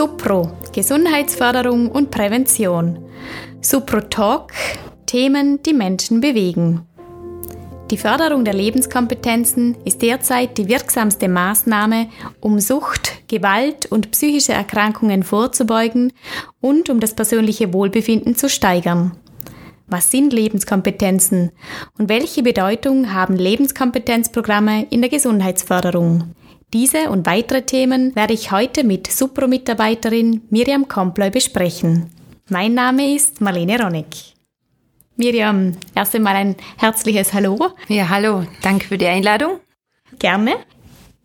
Supro, Gesundheitsförderung und Prävention. Supro Talk, Themen, die Menschen bewegen. Die Förderung der Lebenskompetenzen ist derzeit die wirksamste Maßnahme, um Sucht, Gewalt und psychische Erkrankungen vorzubeugen und um das persönliche Wohlbefinden zu steigern. Was sind Lebenskompetenzen und welche Bedeutung haben Lebenskompetenzprogramme in der Gesundheitsförderung? Diese und weitere Themen werde ich heute mit Supro-Mitarbeiterin Miriam Kompleu besprechen. Mein Name ist Marlene Ronneck. Miriam, erst einmal ein herzliches Hallo. Ja, hallo. Danke für die Einladung. Gerne.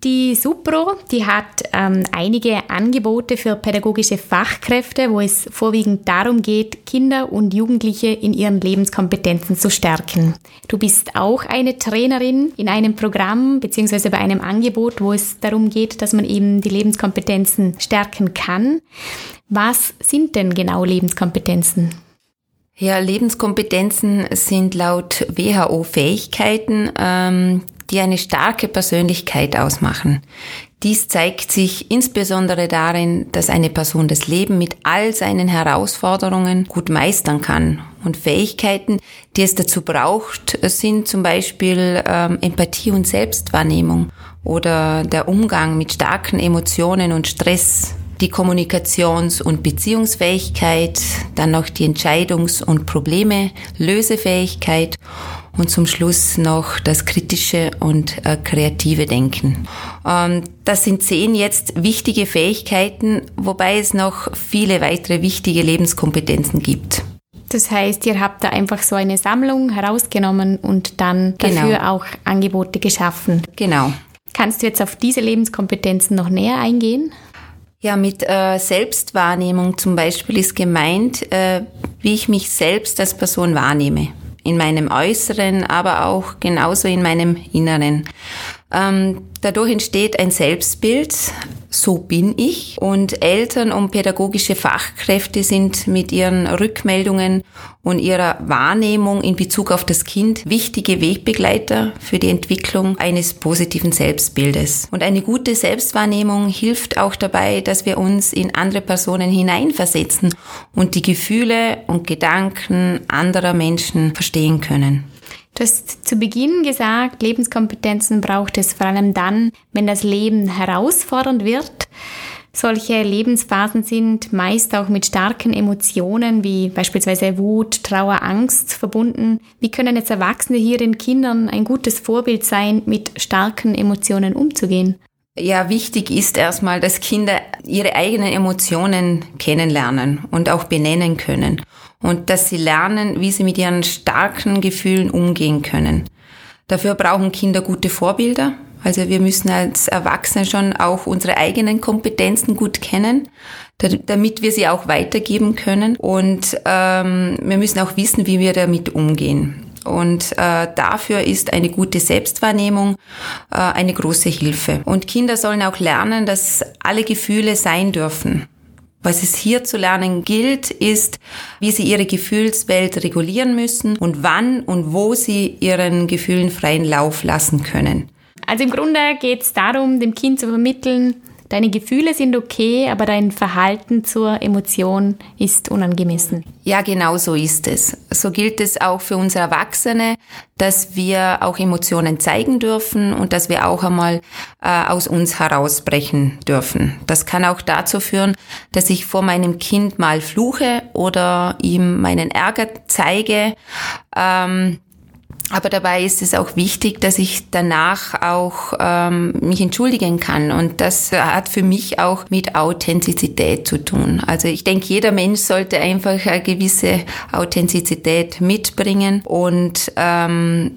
Die Supro, die hat ähm, einige Angebote für pädagogische Fachkräfte, wo es vorwiegend darum geht, Kinder und Jugendliche in ihren Lebenskompetenzen zu stärken. Du bist auch eine Trainerin in einem Programm bzw. bei einem Angebot, wo es darum geht, dass man eben die Lebenskompetenzen stärken kann. Was sind denn genau Lebenskompetenzen? Ja, Lebenskompetenzen sind laut WHO Fähigkeiten, ähm, die eine starke Persönlichkeit ausmachen. Dies zeigt sich insbesondere darin, dass eine Person das Leben mit all seinen Herausforderungen gut meistern kann. Und Fähigkeiten, die es dazu braucht, sind zum Beispiel ähm, Empathie und Selbstwahrnehmung oder der Umgang mit starken Emotionen und Stress, die Kommunikations- und Beziehungsfähigkeit, dann noch die Entscheidungs- und Probleme-Lösefähigkeit und zum Schluss noch das kritische und äh, kreative Denken. Ähm, das sind zehn jetzt wichtige Fähigkeiten, wobei es noch viele weitere wichtige Lebenskompetenzen gibt. Das heißt, ihr habt da einfach so eine Sammlung herausgenommen und dann genau. dafür auch Angebote geschaffen. Genau. Kannst du jetzt auf diese Lebenskompetenzen noch näher eingehen? Ja, mit äh, Selbstwahrnehmung zum Beispiel ist gemeint, äh, wie ich mich selbst als Person wahrnehme in meinem Äußeren, aber auch genauso in meinem Inneren. Ähm, dadurch entsteht ein Selbstbild, so bin ich. Und Eltern und pädagogische Fachkräfte sind mit ihren Rückmeldungen und ihrer Wahrnehmung in Bezug auf das Kind wichtige Wegbegleiter für die Entwicklung eines positiven Selbstbildes. Und eine gute Selbstwahrnehmung hilft auch dabei, dass wir uns in andere Personen hineinversetzen und die Gefühle und Gedanken anderer Menschen verstehen können. Du hast zu Beginn gesagt, Lebenskompetenzen braucht es vor allem dann, wenn das Leben herausfordernd wird. Solche Lebensphasen sind meist auch mit starken Emotionen wie beispielsweise Wut, Trauer, Angst verbunden. Wie können jetzt Erwachsene hier den Kindern ein gutes Vorbild sein, mit starken Emotionen umzugehen? Ja, wichtig ist erstmal, dass Kinder ihre eigenen Emotionen kennenlernen und auch benennen können und dass sie lernen, wie sie mit ihren starken Gefühlen umgehen können. Dafür brauchen Kinder gute Vorbilder. Also wir müssen als Erwachsene schon auch unsere eigenen Kompetenzen gut kennen, damit wir sie auch weitergeben können. Und ähm, wir müssen auch wissen, wie wir damit umgehen. Und äh, dafür ist eine gute Selbstwahrnehmung äh, eine große Hilfe. Und Kinder sollen auch lernen, dass alle Gefühle sein dürfen. Was es hier zu lernen gilt, ist, wie sie ihre Gefühlswelt regulieren müssen und wann und wo sie ihren Gefühlen freien Lauf lassen können. Also im Grunde geht es darum, dem Kind zu vermitteln, Deine Gefühle sind okay, aber dein Verhalten zur Emotion ist unangemessen. Ja, genau so ist es. So gilt es auch für uns Erwachsene, dass wir auch Emotionen zeigen dürfen und dass wir auch einmal äh, aus uns herausbrechen dürfen. Das kann auch dazu führen, dass ich vor meinem Kind mal fluche oder ihm meinen Ärger zeige. Ähm, aber dabei ist es auch wichtig, dass ich danach auch ähm, mich entschuldigen kann. Und das hat für mich auch mit Authentizität zu tun. Also ich denke, jeder Mensch sollte einfach eine gewisse Authentizität mitbringen und ähm,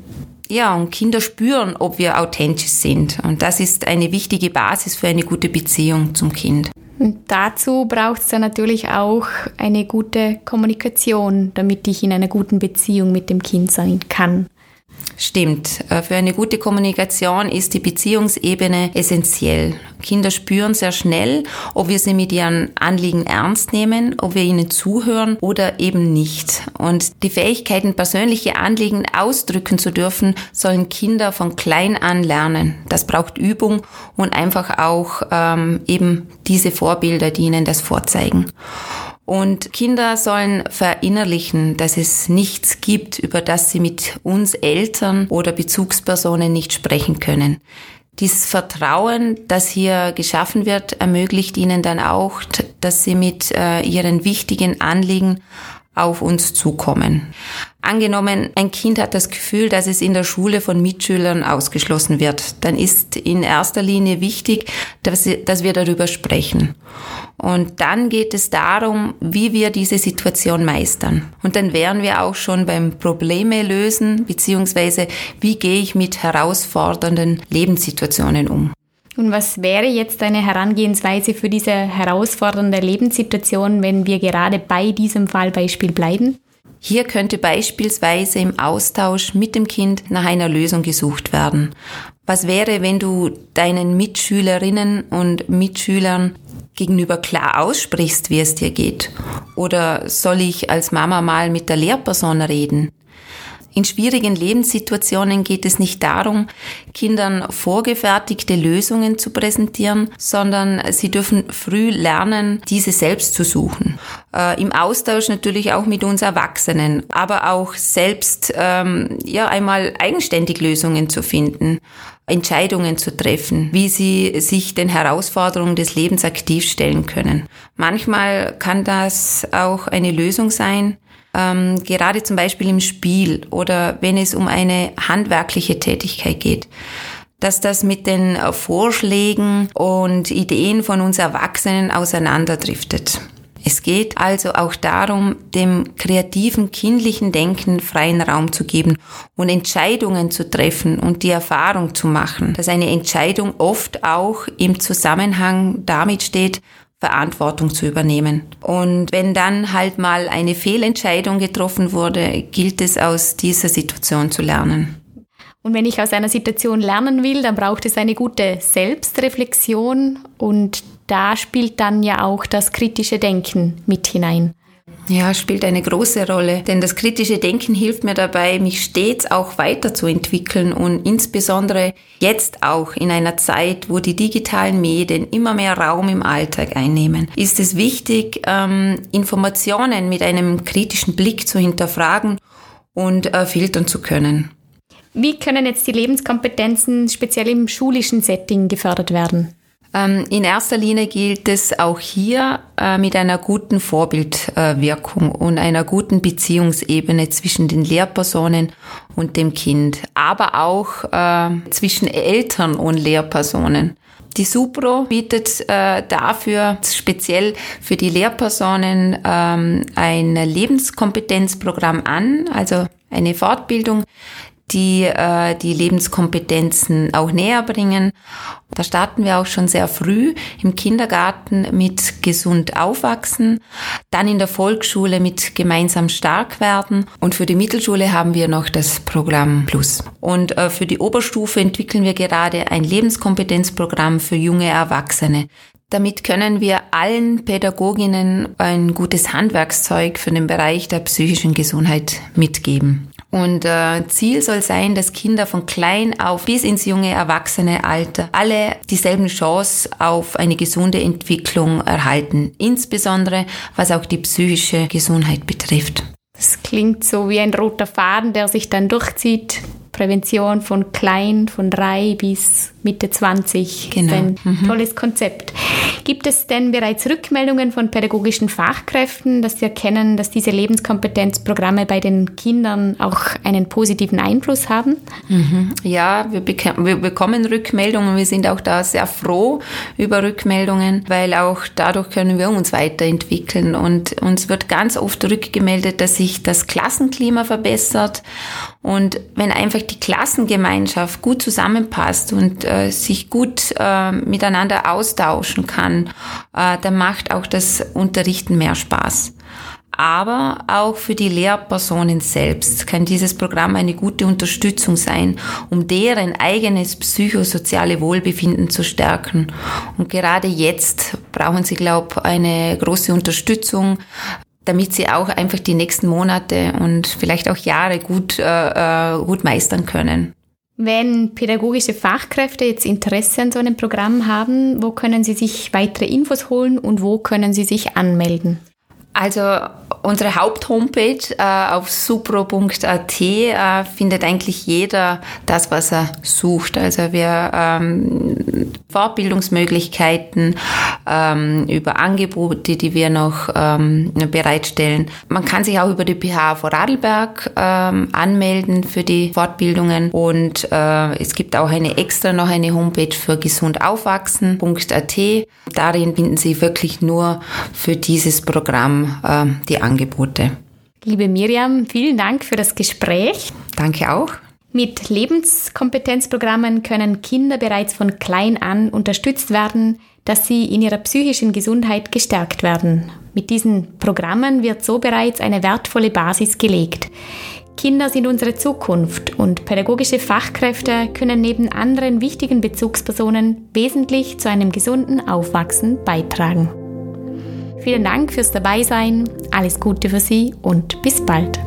ja, und Kinder spüren, ob wir authentisch sind. Und das ist eine wichtige Basis für eine gute Beziehung zum Kind. Und dazu braucht es dann natürlich auch eine gute Kommunikation, damit ich in einer guten Beziehung mit dem Kind sein kann. Stimmt. Äh, für eine gute Kommunikation ist die Beziehungsebene essentiell. Kinder spüren sehr schnell, ob wir sie mit ihren Anliegen ernst nehmen, ob wir ihnen zuhören oder eben nicht. Und die Fähigkeiten, persönliche Anliegen ausdrücken zu dürfen, sollen Kinder von klein an lernen. Das braucht Übung und einfach auch ähm, eben diese Vorbilder, die ihnen das vorzeigen. Und Kinder sollen verinnerlichen, dass es nichts gibt, über das sie mit uns Eltern oder Bezugspersonen nicht sprechen können. Dieses Vertrauen, das hier geschaffen wird, ermöglicht ihnen dann auch, dass sie mit äh, ihren wichtigen Anliegen auf uns zukommen. Angenommen, ein Kind hat das Gefühl, dass es in der Schule von Mitschülern ausgeschlossen wird, dann ist in erster Linie wichtig, dass, wir darüber sprechen. Und dann geht es darum, wie wir diese Situation meistern. Und dann wären wir auch schon beim Probleme lösen, beziehungsweise wie gehe ich mit herausfordernden Lebenssituationen um. Und was wäre jetzt eine Herangehensweise für diese herausfordernde Lebenssituation, wenn wir gerade bei diesem Fallbeispiel bleiben? Hier könnte beispielsweise im Austausch mit dem Kind nach einer Lösung gesucht werden. Was wäre, wenn du deinen Mitschülerinnen und Mitschülern gegenüber klar aussprichst, wie es dir geht? Oder soll ich als Mama mal mit der Lehrperson reden? In schwierigen Lebenssituationen geht es nicht darum, Kindern vorgefertigte Lösungen zu präsentieren, sondern sie dürfen früh lernen, diese selbst zu suchen. Äh, Im Austausch natürlich auch mit uns Erwachsenen, aber auch selbst ähm, ja einmal eigenständig Lösungen zu finden. Entscheidungen zu treffen, wie sie sich den Herausforderungen des Lebens aktiv stellen können. Manchmal kann das auch eine Lösung sein, ähm, gerade zum Beispiel im Spiel oder wenn es um eine handwerkliche Tätigkeit geht dass das mit den Vorschlägen und Ideen von uns Erwachsenen auseinanderdriftet. Es geht also auch darum, dem kreativen kindlichen Denken freien Raum zu geben und Entscheidungen zu treffen und die Erfahrung zu machen, dass eine Entscheidung oft auch im Zusammenhang damit steht, Verantwortung zu übernehmen. Und wenn dann halt mal eine Fehlentscheidung getroffen wurde, gilt es aus dieser Situation zu lernen. Und wenn ich aus einer Situation lernen will, dann braucht es eine gute Selbstreflexion und da spielt dann ja auch das kritische Denken mit hinein. Ja, spielt eine große Rolle, denn das kritische Denken hilft mir dabei, mich stets auch weiterzuentwickeln und insbesondere jetzt auch in einer Zeit, wo die digitalen Medien immer mehr Raum im Alltag einnehmen, ist es wichtig, ähm, Informationen mit einem kritischen Blick zu hinterfragen und äh, filtern zu können. Wie können jetzt die Lebenskompetenzen speziell im schulischen Setting gefördert werden? Ähm, in erster Linie gilt es auch hier äh, mit einer guten Vorbildwirkung und einer guten Beziehungsebene zwischen den Lehrpersonen und dem Kind, aber auch äh, zwischen Eltern und Lehrpersonen. Die Supro bietet äh, dafür speziell für die Lehrpersonen ähm, ein Lebenskompetenzprogramm an, also eine Fortbildung, die äh, die Lebenskompetenzen auch näher bringen. Da starten wir auch schon sehr früh im Kindergarten mit gesund aufwachsen, dann in der Volksschule mit gemeinsam stark werden und für die Mittelschule haben wir noch das Programm Plus. Und äh, für die Oberstufe entwickeln wir gerade ein Lebenskompetenzprogramm für junge Erwachsene. Damit können wir allen Pädagoginnen ein gutes Handwerkszeug für den Bereich der psychischen Gesundheit mitgeben. Und äh, Ziel soll sein, dass Kinder von klein auf bis ins junge erwachsene Alter alle dieselben Chance auf eine gesunde Entwicklung erhalten, insbesondere was auch die psychische Gesundheit betrifft. Das klingt so wie ein roter Faden, der sich dann durchzieht. Prävention von klein, von drei bis Mitte 20. Genau. Ein mhm. tolles Konzept. Gibt es denn bereits Rückmeldungen von pädagogischen Fachkräften, dass sie erkennen, dass diese Lebenskompetenzprogramme bei den Kindern auch einen positiven Einfluss haben? Mhm. Ja, wir, wir bekommen Rückmeldungen. Wir sind auch da sehr froh über Rückmeldungen, weil auch dadurch können wir uns weiterentwickeln. Und uns wird ganz oft rückgemeldet, dass sich das Klassenklima verbessert. Und wenn einfach die Klassengemeinschaft gut zusammenpasst und äh, sich gut äh, miteinander austauschen kann, äh, dann macht auch das Unterrichten mehr Spaß. aber auch für die Lehrpersonen selbst kann dieses Programm eine gute Unterstützung sein, um deren eigenes psychosoziale Wohlbefinden zu stärken. Und gerade jetzt brauchen sie, glaube ich, eine große Unterstützung, damit sie auch einfach die nächsten Monate und vielleicht auch Jahre gut, äh, äh gut meistern können. Wenn pädagogische Fachkräfte jetzt Interesse an so einem Programm haben, wo können sie sich weitere Infos holen und wo können sie sich anmelden? Also unsere Haupthomepage äh, auf supro.at äh, findet eigentlich jeder das, was er sucht. Also wir ähm, Fortbildungsmöglichkeiten ähm, über Angebote, die wir noch ähm, bereitstellen. Man kann sich auch über die PH Vorarlberg ähm, anmelden für die Fortbildungen und äh, es gibt auch eine extra noch eine Homepage für gesundaufwachsen.at. Darin finden Sie wirklich nur für dieses Programm äh, die Angebote. Liebe Miriam, vielen Dank für das Gespräch. Danke auch. Mit Lebenskompetenzprogrammen können Kinder bereits von klein an unterstützt werden, dass sie in ihrer psychischen Gesundheit gestärkt werden. Mit diesen Programmen wird so bereits eine wertvolle Basis gelegt. Kinder sind unsere Zukunft und pädagogische Fachkräfte können neben anderen wichtigen Bezugspersonen wesentlich zu einem gesunden Aufwachsen beitragen. Vielen Dank fürs Dabeisein, alles Gute für Sie und bis bald.